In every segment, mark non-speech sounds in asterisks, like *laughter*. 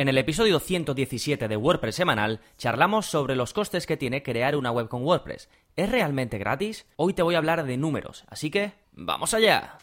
En el episodio 117 de WordPress semanal charlamos sobre los costes que tiene crear una web con WordPress. ¿Es realmente gratis? Hoy te voy a hablar de números, así que ¡vamos allá!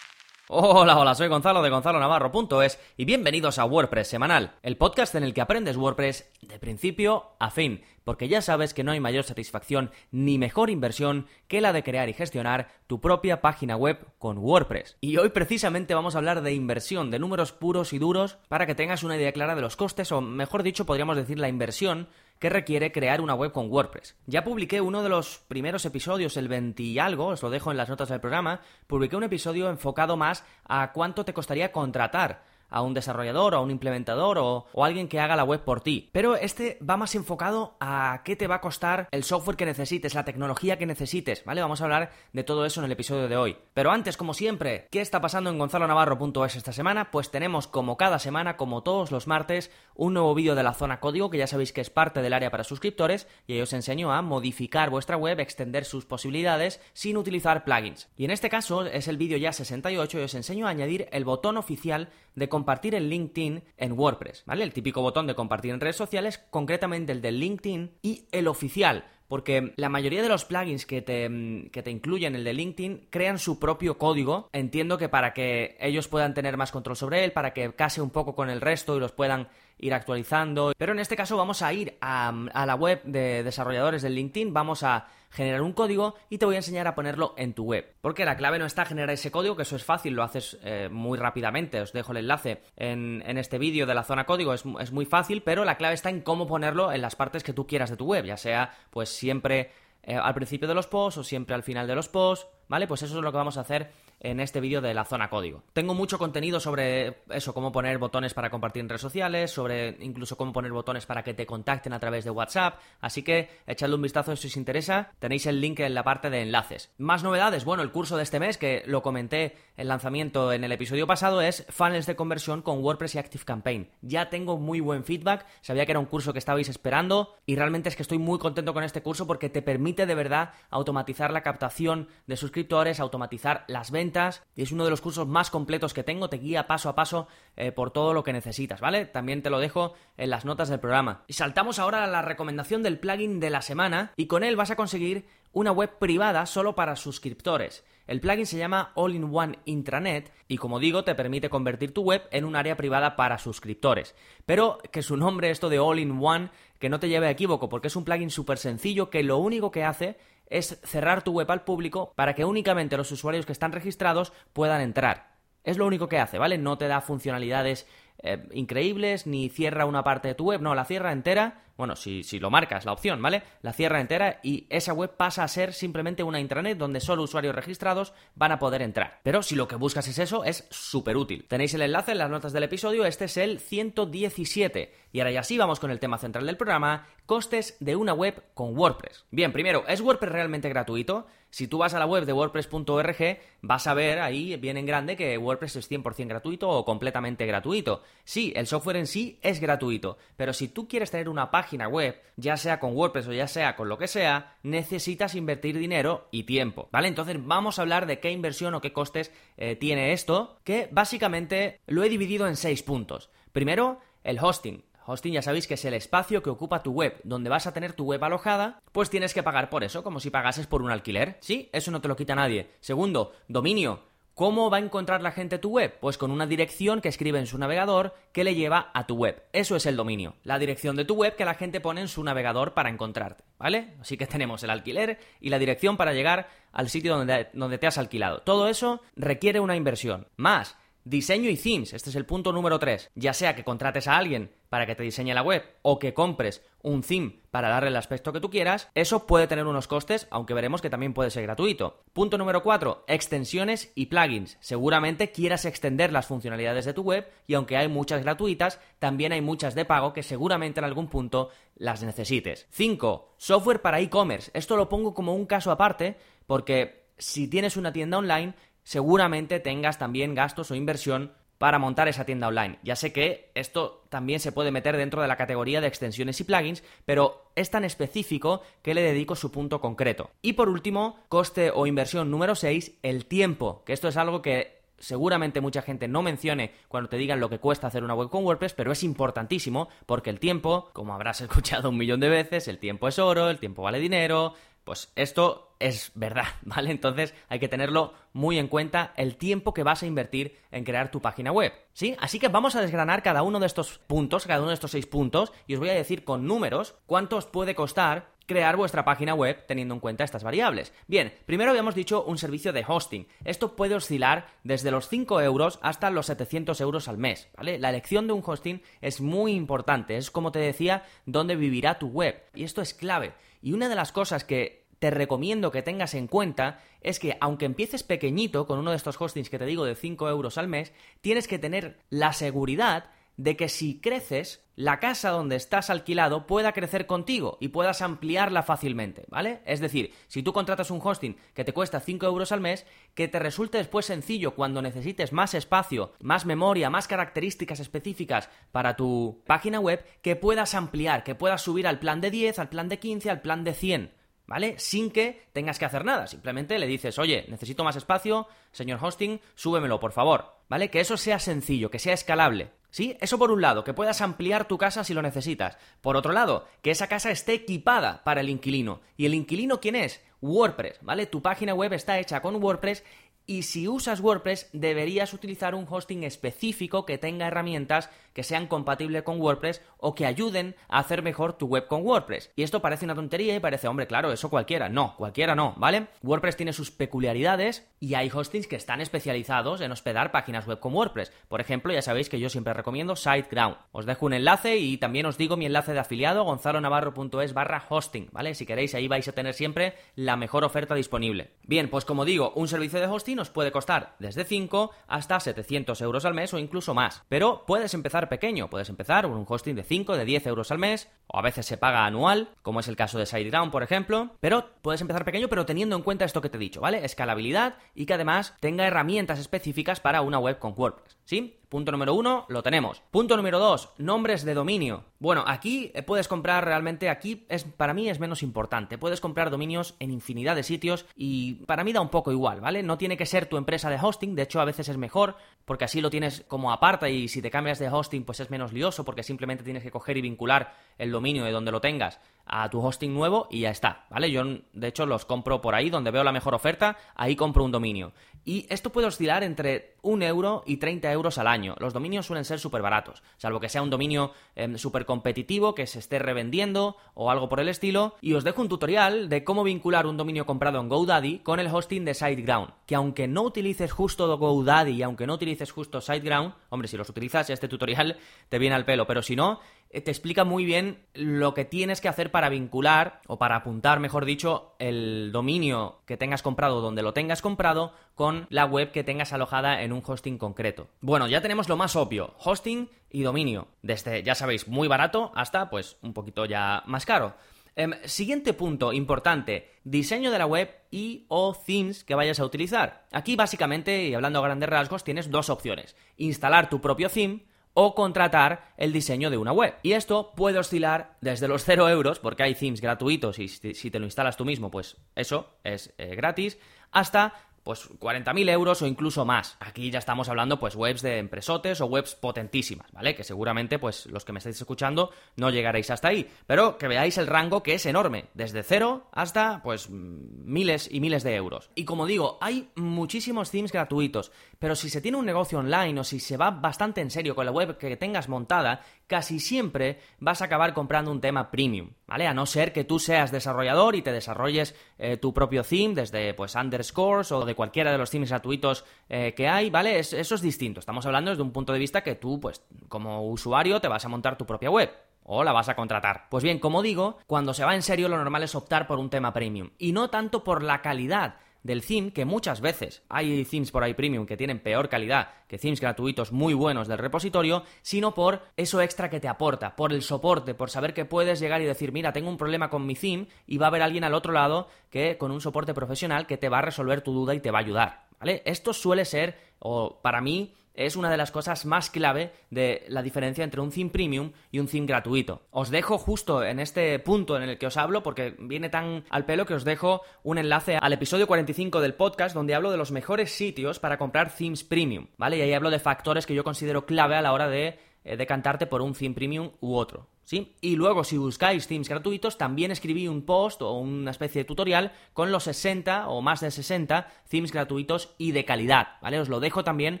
Hola, hola, soy Gonzalo de Gonzalo Navarro.es y bienvenidos a WordPress Semanal, el podcast en el que aprendes WordPress de principio a fin, porque ya sabes que no hay mayor satisfacción ni mejor inversión que la de crear y gestionar tu propia página web con WordPress. Y hoy precisamente vamos a hablar de inversión, de números puros y duros, para que tengas una idea clara de los costes, o mejor dicho, podríamos decir la inversión que requiere crear una web con WordPress. Ya publiqué uno de los primeros episodios, el 20 y algo, os lo dejo en las notas del programa, publiqué un episodio enfocado más a cuánto te costaría contratar a un desarrollador o a un implementador o, o, alguien que haga la web por ti. Pero este va más enfocado a qué te va a costar el software que necesites, la tecnología que necesites, ¿vale? Vamos a hablar de todo eso en el episodio de hoy. Pero antes, como siempre, ¿qué está pasando en gonzalonavarro.es esta semana? Pues tenemos como cada semana, como todos los martes, un nuevo vídeo de la zona código, que ya sabéis que es parte del área para suscriptores, y ahí os enseño a modificar vuestra web, extender sus posibilidades sin utilizar plugins. Y en este caso es el vídeo ya 68 y os enseño a añadir el botón oficial de compartir en LinkedIn en WordPress, ¿vale? El típico botón de compartir en redes sociales, concretamente el de LinkedIn y el oficial, porque la mayoría de los plugins que te, que te, incluyen el de LinkedIn crean su propio código. Entiendo que para que ellos puedan tener más control sobre él, para que case un poco con el resto y los puedan ir actualizando. Pero en este caso vamos a ir a, la web de desarrolladores de LinkedIn, vamos a generar un código y te voy a enseñar a ponerlo en tu web. Porque la clave no está generar ese código, que eso es fácil, lo haces eh, muy rápidamente. Os dejo el enlace en, en este vídeo de la zona código, es, es muy fácil, pero la clave está en cómo ponerlo en las partes que tú quieras de tu web, ya sea pues siempre eh, al principio de los posts o siempre al final de los posts, ¿vale? Pues eso es lo que vamos a hacer en este vídeo de la zona código. Tengo mucho contenido sobre eso, cómo poner botones para compartir en redes sociales, sobre incluso cómo poner botones para que te contacten a través de WhatsApp, así que echadle un vistazo si os interesa, tenéis el link en la parte de enlaces. Más novedades, bueno, el curso de este mes, que lo comenté el lanzamiento en el episodio pasado, es funnels de conversión con WordPress y ActiveCampaign. Ya tengo muy buen feedback, sabía que era un curso que estabais esperando y realmente es que estoy muy contento con este curso porque te permite de verdad automatizar la captación de suscriptores, automatizar las ventas, y es uno de los cursos más completos que tengo, te guía paso a paso eh, por todo lo que necesitas, ¿vale? También te lo dejo en las notas del programa. Y saltamos ahora a la recomendación del plugin de la semana y con él vas a conseguir una web privada solo para suscriptores. El plugin se llama All-in-One Intranet y como digo te permite convertir tu web en un área privada para suscriptores. Pero que su nombre esto de All-in-One que no te lleve a equívoco porque es un plugin súper sencillo que lo único que hace es cerrar tu web al público para que únicamente los usuarios que están registrados puedan entrar. Es lo único que hace, ¿vale? No te da funcionalidades eh, increíbles ni cierra una parte de tu web, no, la cierra entera bueno, si, si lo marcas, la opción, ¿vale? La cierra entera y esa web pasa a ser simplemente una intranet donde solo usuarios registrados van a poder entrar. Pero si lo que buscas es eso, es súper útil. Tenéis el enlace en las notas del episodio, este es el 117. Y ahora ya sí vamos con el tema central del programa, costes de una web con WordPress. Bien, primero, ¿es WordPress realmente gratuito? Si tú vas a la web de wordpress.org, vas a ver ahí bien en grande que WordPress es 100% gratuito o completamente gratuito. Sí, el software en sí es gratuito, pero si tú quieres tener una página web, ya sea con WordPress o ya sea con lo que sea, necesitas invertir dinero y tiempo, ¿vale? Entonces vamos a hablar de qué inversión o qué costes eh, tiene esto, que básicamente lo he dividido en seis puntos. Primero, el hosting. Hosting ya sabéis que es el espacio que ocupa tu web, donde vas a tener tu web alojada, pues tienes que pagar por eso, como si pagases por un alquiler. Sí, eso no te lo quita nadie. Segundo, dominio. ¿Cómo va a encontrar la gente tu web? Pues con una dirección que escribe en su navegador que le lleva a tu web. Eso es el dominio. La dirección de tu web que la gente pone en su navegador para encontrarte, ¿vale? Así que tenemos el alquiler y la dirección para llegar al sitio donde, donde te has alquilado. Todo eso requiere una inversión. Más, Diseño y themes, este es el punto número 3. Ya sea que contrates a alguien para que te diseñe la web o que compres un theme para darle el aspecto que tú quieras, eso puede tener unos costes, aunque veremos que también puede ser gratuito. Punto número 4, extensiones y plugins. Seguramente quieras extender las funcionalidades de tu web y aunque hay muchas gratuitas, también hay muchas de pago que seguramente en algún punto las necesites. 5, software para e-commerce. Esto lo pongo como un caso aparte porque si tienes una tienda online, seguramente tengas también gastos o inversión para montar esa tienda online. Ya sé que esto también se puede meter dentro de la categoría de extensiones y plugins, pero es tan específico que le dedico su punto concreto. Y por último, coste o inversión número 6, el tiempo, que esto es algo que seguramente mucha gente no mencione cuando te digan lo que cuesta hacer una web con WordPress, pero es importantísimo porque el tiempo, como habrás *laughs* escuchado un millón de veces, el tiempo es oro, el tiempo vale dinero, pues esto es verdad, *laughs* ¿vale? Entonces hay que tenerlo muy en cuenta el tiempo que vas a invertir en crear tu página web, ¿sí? Así que vamos a desgranar cada uno de estos puntos, cada uno de estos seis puntos, y os voy a decir con números cuánto os puede costar crear vuestra página web teniendo en cuenta estas variables. Bien, primero habíamos dicho un servicio de hosting. Esto puede oscilar desde los 5 euros hasta los 700 euros al mes, ¿vale? La elección de un hosting es muy importante, es como te decía, dónde vivirá tu web. Y esto es clave. Y una de las cosas que te recomiendo que tengas en cuenta es que aunque empieces pequeñito con uno de estos hostings que te digo de 5 euros al mes, tienes que tener la seguridad de que si creces, la casa donde estás alquilado pueda crecer contigo y puedas ampliarla fácilmente, ¿vale? Es decir, si tú contratas un hosting que te cuesta 5 euros al mes, que te resulte después sencillo cuando necesites más espacio, más memoria, más características específicas para tu página web, que puedas ampliar, que puedas subir al plan de 10, al plan de 15, al plan de 100. ¿vale? Sin que tengas que hacer nada. Simplemente le dices, oye, necesito más espacio, señor hosting, súbemelo, por favor, ¿vale? Que eso sea sencillo, que sea escalable. ¿Sí? Eso por un lado, que puedas ampliar tu casa si lo necesitas. Por otro lado, que esa casa esté equipada para el inquilino. ¿Y el inquilino quién es? WordPress, ¿vale? Tu página web está hecha con WordPress y si usas WordPress deberías utilizar un hosting específico que tenga herramientas que sean compatibles con WordPress o que ayuden a hacer mejor tu web con WordPress. Y esto parece una tontería y parece, hombre, claro, eso cualquiera. No, cualquiera no, ¿vale? WordPress tiene sus peculiaridades y hay hostings que están especializados en hospedar páginas web con WordPress. Por ejemplo, ya sabéis que yo siempre recomiendo SiteGround. Os dejo un enlace y también os digo mi enlace de afiliado gonzalonavarro.es barra hosting, ¿vale? Si queréis ahí vais a tener siempre la mejor oferta disponible. Bien, pues como digo, un servicio de hosting os puede costar desde 5 hasta 700 euros al mes o incluso más. Pero puedes empezar pequeño. Puedes empezar con un hosting de 5, de 10 euros al mes, o a veces se paga anual, como es el caso de SiteGround, por ejemplo. Pero puedes empezar pequeño, pero teniendo en cuenta esto que te he dicho, ¿vale? Escalabilidad y que además tenga herramientas específicas para una web con WordPress, ¿sí? Punto número uno, lo tenemos. Punto número dos, nombres de dominio. Bueno, aquí eh, puedes comprar realmente, aquí es para mí es menos importante. Puedes comprar dominios en infinidad de sitios y para mí da un poco igual, ¿vale? No tiene que ser tu empresa de hosting, de hecho a veces es mejor porque así lo tienes como aparte y si te cambias de hosting pues es menos lioso porque simplemente tienes que coger y vincular el dominio de donde lo tengas a tu hosting nuevo y ya está, ¿vale? Yo de hecho los compro por ahí donde veo la mejor oferta, ahí compro un dominio. Y esto puede oscilar entre 1 euro y 30 euros al año. Los dominios suelen ser súper baratos, salvo que sea un dominio eh, súper competitivo que se esté revendiendo o algo por el estilo. Y os dejo un tutorial de cómo vincular un dominio comprado en GoDaddy con el hosting de SiteGround. Que aunque no utilices justo GoDaddy y aunque no utilices justo SiteGround, hombre, si los utilizas, este tutorial te viene al pelo, pero si no, te explica muy bien lo que tienes que hacer para vincular, o para apuntar, mejor dicho, el dominio que tengas comprado donde lo tengas comprado con la web que tengas alojada en un hosting concreto. Bueno, ya tenemos lo más obvio, hosting y dominio. Desde, ya sabéis, muy barato hasta, pues, un poquito ya más caro. Em, siguiente punto importante, diseño de la web y o themes que vayas a utilizar. Aquí básicamente, y hablando a grandes rasgos, tienes dos opciones. Instalar tu propio theme o contratar el diseño de una web. Y esto puede oscilar desde los 0 euros, porque hay themes gratuitos y si te lo instalas tú mismo, pues eso es eh, gratis, hasta pues 40.000 euros o incluso más. Aquí ya estamos hablando pues webs de empresotes o webs potentísimas, ¿vale? Que seguramente pues los que me estáis escuchando no llegaréis hasta ahí, pero que veáis el rango que es enorme, desde cero hasta pues miles y miles de euros. Y como digo, hay muchísimos themes gratuitos, pero si se tiene un negocio online o si se va bastante en serio con la web que tengas montada, casi siempre vas a acabar comprando un tema premium, ¿vale? A no ser que tú seas desarrollador y te desarrolles eh, tu propio theme desde pues underscores o de cualquiera de los themes gratuitos eh, que hay, ¿vale? eso es distinto. Estamos hablando desde un punto de vista que tú, pues, como usuario, te vas a montar tu propia web o la vas a contratar. Pues bien, como digo, cuando se va en serio lo normal es optar por un tema premium y no tanto por la calidad del theme que muchas veces hay themes por ahí premium que tienen peor calidad que themes gratuitos muy buenos del repositorio, sino por eso extra que te aporta, por el soporte, por saber que puedes llegar y decir, mira, tengo un problema con mi theme y va a haber alguien al otro lado que con un soporte profesional que te va a resolver tu duda y te va a ayudar. Esto suele ser, o para mí, es una de las cosas más clave de la diferencia entre un theme premium y un theme gratuito. Os dejo justo en este punto en el que os hablo, porque viene tan al pelo que os dejo un enlace al episodio 45 del podcast donde hablo de los mejores sitios para comprar themes premium, ¿vale? Y ahí hablo de factores que yo considero clave a la hora de eh, decantarte por un theme premium u otro. Y luego, si buscáis themes gratuitos, también escribí un post o una especie de tutorial con los 60 o más de 60 themes gratuitos y de calidad, ¿vale? Os lo dejo también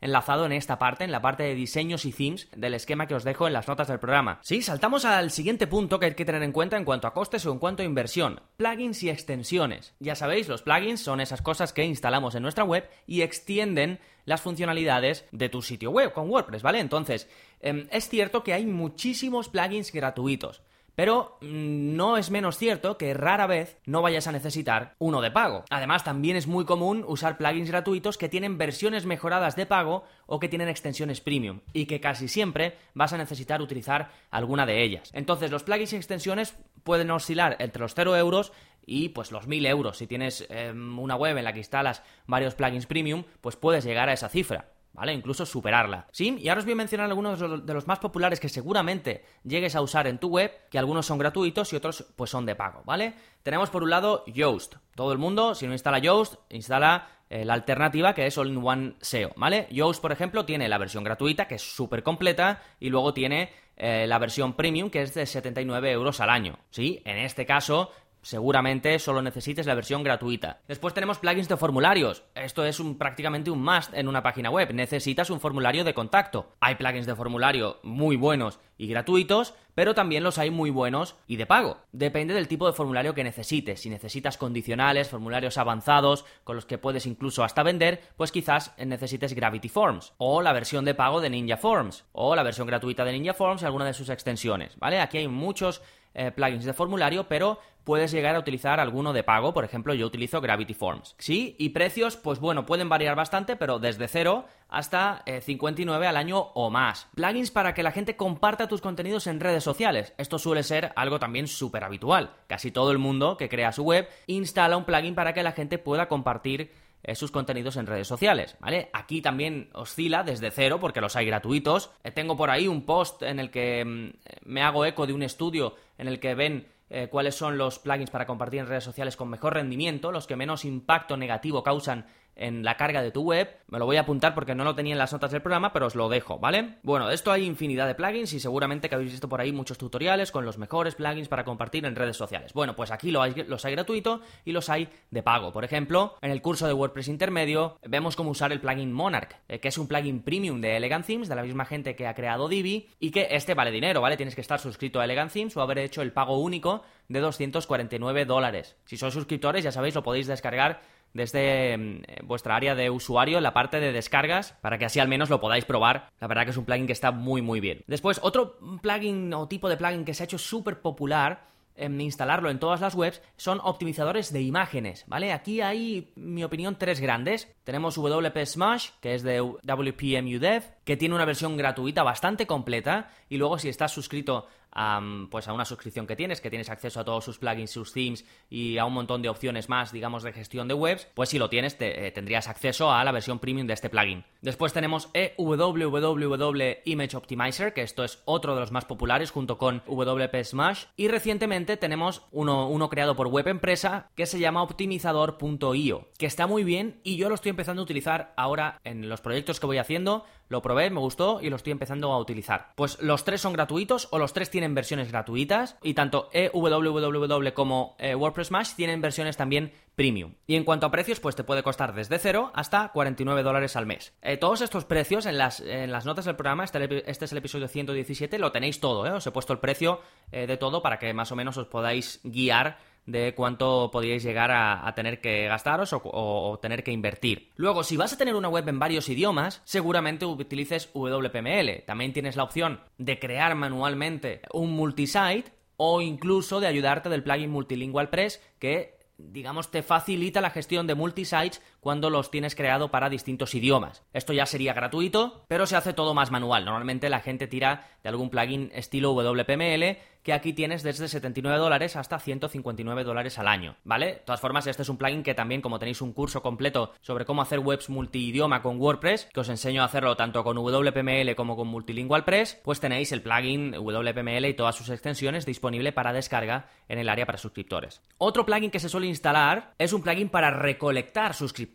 enlazado en esta parte, en la parte de diseños y themes del esquema que os dejo en las notas del programa. Sí, saltamos al siguiente punto que hay que tener en cuenta en cuanto a costes o en cuanto a inversión. Plugins y extensiones. Ya sabéis, los plugins son esas cosas que instalamos en nuestra web y extienden las funcionalidades de tu sitio web con WordPress, ¿vale? Entonces, em, es cierto que hay muchísimos plugins gratuitos. Pero mm, no es menos cierto que rara vez no vayas a necesitar uno de pago. Además, también es muy común usar plugins gratuitos que tienen versiones mejoradas de pago o que tienen extensiones premium y que casi siempre vas a necesitar utilizar alguna de ellas. Entonces, los plugins y extensiones pueden oscilar entre los 0 euros y pues los 1000 euros. Si tienes em, una web en la que instalas varios plugins premium, pues puedes llegar a esa cifra. ¿Vale? Incluso superarla. ¿Sí? Y ahora os voy a mencionar algunos de los más populares que seguramente llegues a usar en tu web, que algunos son gratuitos y otros pues son de pago, ¿vale? Tenemos por un lado Yoast. Todo el mundo, si no instala Yoast, instala eh, la alternativa que es All-in-One SEO, ¿vale? Yoast, por ejemplo, tiene la versión gratuita, que es súper completa, y luego tiene eh, la versión premium, que es de 79 euros al año, ¿sí? En este caso, seguramente solo necesites la versión gratuita. Después tenemos plugins de formularios. Esto es un, prácticamente un must en una página web. Necesitas un formulario de contacto. Hay plugins de formulario muy buenos y gratuitos, pero también los hay muy buenos y de pago. Depende del tipo de formulario que necesites. Si necesitas condicionales, formularios avanzados, con los que puedes incluso hasta vender, pues quizás necesites Gravity Forms, o la versión de pago de Ninja Forms, o la versión gratuita de Ninja Forms y alguna de sus extensiones, ¿vale? Aquí hay muchos eh, plugins de formulario, pero puedes llegar a utilizar alguno de pago. Por ejemplo, yo utilizo Gravity Forms. Sí, y precios, pues bueno, pueden variar bastante, pero desde cero hasta 59 eh, al año o más. Plugins para que la gente comparta tus contenidos en redes sociales. Esto suele ser algo también súper habitual. Casi todo el mundo que crea su web instala un plugin para que la gente pueda compartir eh, sus contenidos en redes sociales, ¿vale? Aquí también oscila desde cero porque los hay gratuitos. Tengo por ahí un post en el que mm, me hago eco de un estudio en el que ven eh, cuáles son los plugins para compartir en redes sociales con mejor rendimiento, los que menos impacto negativo causan en la carga de tu web. Me lo voy a apuntar porque no lo tenía en las notas del programa, pero os lo dejo, ¿vale? Bueno, de esto hay infinidad de plugins y seguramente que habéis visto por ahí muchos tutoriales con los mejores plugins para compartir en redes sociales. Bueno, pues aquí los hay gratuito y los hay de pago. Por ejemplo, en el curso de WordPress intermedio vemos cómo usar el plugin Monarch, eh, que es un plugin premium de Elegant Themes, de la misma gente que ha creado Divi, y que este vale dinero, ¿vale? Tienes que estar suscrito a Elegant Themes o haber hecho el pago único de 249 dólares. Si sois suscriptores, ya sabéis, lo podéis descargar desde mm, vuestra área de usuario en la parte de descargas para que así al menos lo podáis probar. La verdad que es un plugin que está muy muy bien. Después, otro plugin o tipo de plugin que se ha hecho súper popular en instalarlo en todas las webs son optimizadores de imágenes, ¿vale? Aquí hay, mi opinión, tres grandes. Tenemos WP Smash, que es de WPM UDev, que tiene una versión gratuita bastante completa, y luego si estás suscrito a, pues a una suscripción que tienes, que tienes acceso a todos sus plugins, sus themes y a un montón de opciones más, digamos, de gestión de webs, pues si lo tienes, eh, tendrías acceso a la versión premium de este plugin. Después tenemos EWWW Image Optimizer, que esto es otro de los más populares junto con WP Smash, y recientemente tenemos uno, uno creado por Web Empresa que se llama optimizador.io, que está muy bien y yo lo estoy empezando a utilizar ahora en los proyectos que voy haciendo lo probé, me gustó y lo estoy empezando a utilizar. Pues los tres son gratuitos o los tres tienen versiones gratuitas y tanto EWWW como eh, WordPress Smash tienen versiones también premium. Y en cuanto a precios, pues te puede costar desde 0 hasta 49 dólares al mes. Eh, todos estos precios en las, en las notas del programa, este, este, es el episodio 117, lo tenéis todo, ¿eh? os he puesto el precio de todo para que más o menos os podáis guiar de cuánto podríais llegar a, tener que gastaros o, tener que invertir. Luego, si vas a tener una web en varios idiomas, seguramente utilices WPML. También tienes la opción de crear manualmente un multisite o incluso de ayudarte del plugin Multilingual Press que digamos, te facilita la gestión de multisites cuando los tienes creado para distintos idiomas. Esto ya sería gratuito, pero se hace todo más manual. Normalmente la gente tira de algún plugin estilo WPML que aquí tienes desde 79 dólares hasta 159 dólares al año, ¿vale? De todas formas, este es un plugin que también, como tenéis un curso completo sobre cómo hacer webs multidioma con WordPress, que os enseño a hacerlo tanto con WPML como con Multilingual Press, pues tenéis el plugin WPML y todas sus extensiones disponible para descarga en el área para suscriptores. Otro plugin que se suele instalar es un plugin para recolectar suscriptores.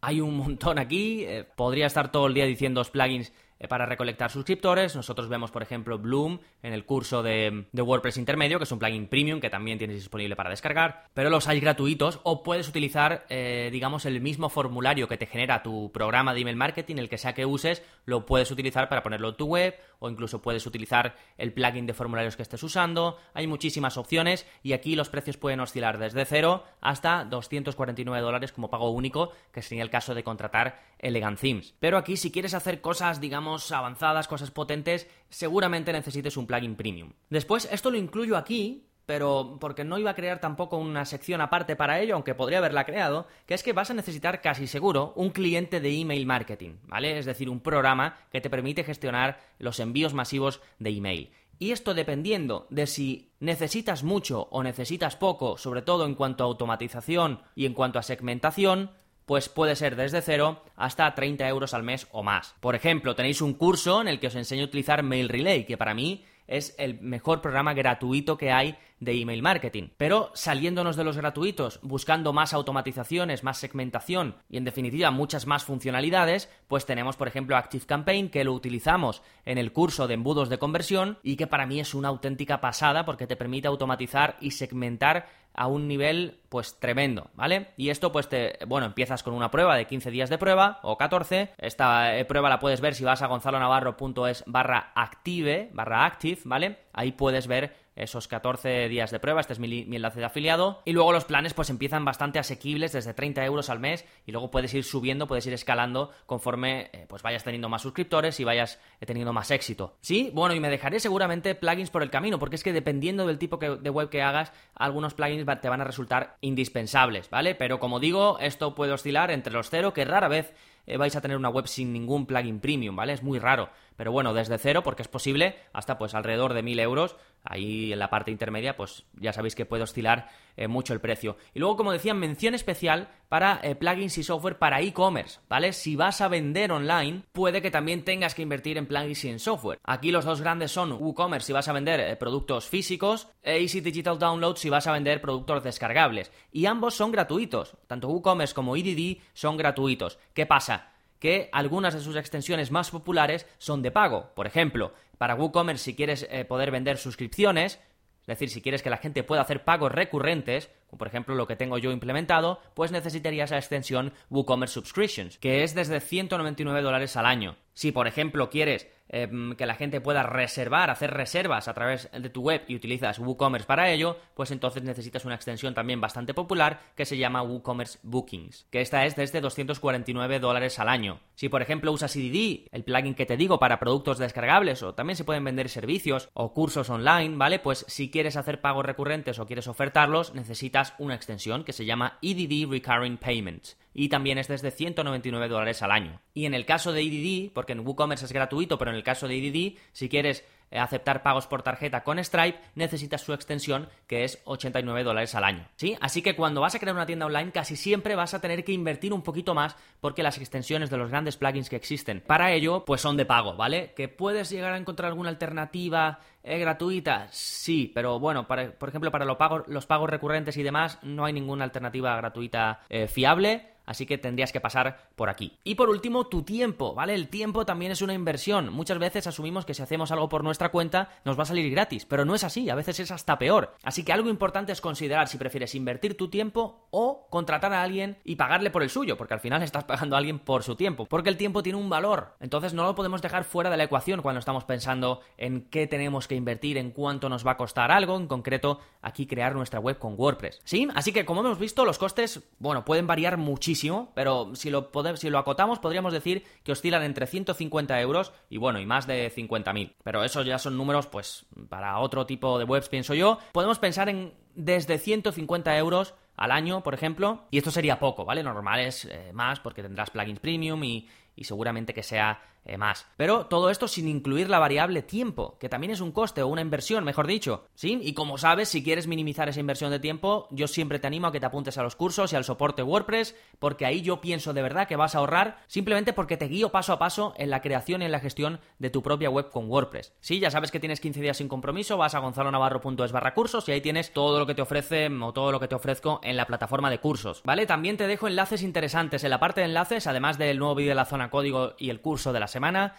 Hay un montón aquí, eh, podría estar todo el día diciendo plugins eh, para recolectar suscriptores. Nosotros vemos, por ejemplo, Bloom en el curso de, WordPress intermedio, que es un plugin premium que también tienes disponible para descargar, pero los hay gratuitos o puedes utilizar, eh, digamos, el mismo formulario que te genera tu programa de email marketing, el que sea que uses, lo puedes utilizar para ponerlo en tu web o incluso puedes utilizar el plugin de formularios que estés usando. Hay muchísimas opciones y aquí los precios pueden oscilar desde 0 hasta 249 dólares como pago único, que sería el caso de contratar Elegant Themes. Pero aquí si quieres hacer cosas, digamos, avanzadas, cosas potentes, seguramente necesites un plugin premium. Después, esto lo incluyo aquí, pero porque no iba a crear tampoco una sección aparte para ello, aunque podría haberla creado, que es que vas a necesitar casi seguro un cliente de email marketing, ¿vale? Es decir, un programa que te permite gestionar los envíos masivos de email. Y esto dependiendo de si necesitas mucho o necesitas poco, sobre todo en cuanto a automatización y en cuanto a segmentación, pues puede ser desde cero hasta 30 euros al mes o más. Por ejemplo, tenéis un curso en el que os enseño a utilizar Mail Relay, que para mí es el mejor programa gratuito que hay de email marketing. Pero saliéndonos de los gratuitos, buscando más automatizaciones, más segmentación y en definitiva muchas más funcionalidades, pues tenemos por ejemplo Active Campaign que lo utilizamos en el curso de embudos de conversión y que para mí es una auténtica pasada porque te permite automatizar y segmentar a un nivel pues tremendo, ¿vale? Y esto pues te, bueno, empiezas con una prueba de 15 días de prueba o 14, esta eh, prueba la puedes ver si vas a gonzalonavarro.es barra active, barra active, ¿vale? Ahí puedes ver esos 14 días de prueba, este es mi, enlace de afiliado, y luego los planes pues empiezan bastante asequibles desde 30 euros al mes y luego puedes ir subiendo, puedes ir escalando conforme eh, pues vayas teniendo más suscriptores y vayas eh, teniendo más éxito. Sí, bueno, y me dejaré seguramente plugins por el camino, porque es que dependiendo del tipo de web que hagas, algunos plugins te van a resultar indispensables, ¿vale? Pero como digo, esto puede oscilar entre los cero, que rara vez eh, vais a tener una web sin ningún plugin premium, ¿vale? Es muy raro. Pero bueno, desde cero, porque es posible, hasta pues alrededor de 1000 euros. Ahí en la parte intermedia, pues ya sabéis que puede oscilar eh, mucho el precio. Y luego, como decía, mención especial para eh, plugins y software para e-commerce, ¿vale? Si vas a vender online, puede que también tengas que invertir en plugins y en software. Aquí los dos grandes son WooCommerce si vas a vender productos físicos e Easy Digital Download si vas a vender productos descargables. Y ambos son gratuitos. Tanto WooCommerce como EDD son gratuitos. ¿Qué pasa? Que algunas de sus extensiones más populares son de pago. Por ejemplo, para WooCommerce si quieres eh, poder vender suscripciones, es decir, si quieres que la gente pueda hacer pagos recurrentes, como por ejemplo lo que tengo yo implementado, pues necesitarías la extensión WooCommerce Subscriptions, que es desde 199 dólares al año. Si por ejemplo quieres Em, que la gente pueda reservar, hacer reservas a través de tu web y utilizas WooCommerce para ello, pues entonces necesitas una extensión también bastante popular que se llama WooCommerce Bookings, que esta es desde 249 dólares al año. Si por ejemplo usas EDD, el plugin que te digo para productos descargables o también se pueden vender servicios o cursos online, ¿vale? Pues si quieres hacer pagos recurrentes o quieres ofertarlos, necesitas una extensión que se llama EDD Recurring Payments y también es desde 199 dólares al año. Y en el caso de EDD, porque en WooCommerce es gratuito, pero en el caso de EDD, si quieres eh, aceptar pagos por tarjeta con Stripe, necesitas su extensión que es 89 dólares al año. ¿Sí? Así que cuando vas a crear una tienda online casi siempre vas a tener que invertir un poquito más porque las extensiones de los grandes plugins que existen para ello pues son de pago, ¿vale? Que puedes llegar a encontrar alguna alternativa eh, gratuita, sí, pero bueno, por ejemplo para los pagos, los pagos recurrentes y demás no hay ninguna alternativa gratuita eh, fiable así que tendrías que pasar por aquí. Y por último, tu tiempo, ¿vale? El tiempo también es una inversión. Muchas veces asumimos que si hacemos algo por nuestra cuenta nos va a salir gratis, pero no es así, a veces es hasta peor. Así que algo importante es considerar si prefieres invertir tu tiempo o contratar a alguien y pagarle por el suyo, porque al final estás pagando a alguien por su tiempo, porque el tiempo tiene un valor. Entonces no lo podemos dejar fuera de la ecuación cuando estamos pensando en qué tenemos que invertir, en cuánto nos va a costar algo, en concreto aquí crear nuestra web con WordPress. ¿Sí? Así que como hemos visto, los costes, bueno, pueden variar muchísimo pero si lo, si lo acotamos podríamos decir que oscilan entre 150 euros y bueno, y más de 50.000. Pero esos ya son números pues para otro tipo de webs, pienso yo. Podemos pensar en desde 150 euros al año, por ejemplo, y esto sería poco, ¿vale? Normal es eh, más porque tendrás plugins premium y, seguramente que sea más. Pero todo esto sin incluir la variable tiempo, que también es un coste o una inversión, mejor dicho. ¿Sí? Y como sabes, si quieres minimizar esa inversión de tiempo, yo siempre te animo a que te apuntes a los cursos y al soporte WordPress, porque ahí yo pienso de verdad que vas a ahorrar simplemente porque te guío paso a paso en la creación y en la gestión de tu propia web con WordPress. Sí, ya sabes que tienes 15 días sin compromiso, vas a gonzalonavarro.es barra cursos y ahí tienes todo lo que te ofrece o todo lo que te ofrezco en la plataforma de cursos. ¿Vale? También te dejo enlaces interesantes en la parte de enlaces, además del nuevo vídeo de la zona código y el curso de la semana.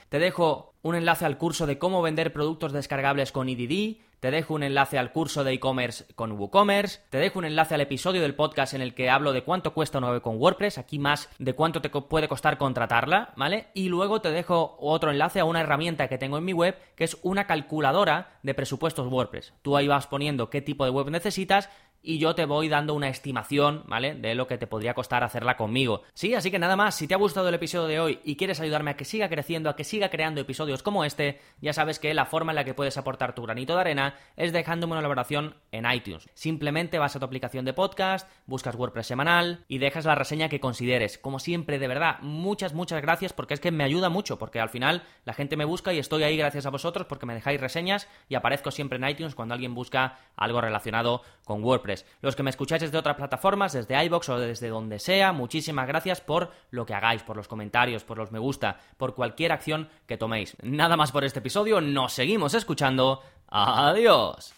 Te dejo un enlace al curso de cómo vender productos descargables con EDD, te dejo un enlace al curso de e-commerce con WooCommerce, te dejo un enlace al episodio del podcast en el que hablo de cuánto cuesta una web con WordPress, aquí más de cuánto te puede costar contratarla, ¿vale? Y luego te dejo otro enlace a una herramienta que tengo en mi web, que es una calculadora de presupuestos WordPress. Tú ahí vas poniendo qué tipo de web necesitas y yo te voy dando una estimación, ¿vale? De lo que te podría costar hacerla conmigo. Sí, así que nada más, si te ha gustado el episodio de hoy y quieres ayudarme a que siga creciendo, a que siga creando episodios como este, ya sabes que la forma en la que puedes aportar tu granito de arena es dejándome una valoración en iTunes. Simplemente vas a tu aplicación de podcast, buscas WordPress semanal y dejas la reseña que consideres. Como siempre, de verdad, muchas, muchas gracias porque es que me ayuda mucho, porque al final la gente me busca y estoy ahí gracias a vosotros porque me dejáis reseñas y aparezco siempre en iTunes cuando alguien busca algo relacionado con WordPress. Los que me escucháis desde otras plataformas, desde iBox o desde donde sea, muchísimas gracias por lo que hagáis, por los comentarios, por los me gusta, por cualquier acción que toméis. Nada más por este episodio, nos seguimos escuchando. Adiós.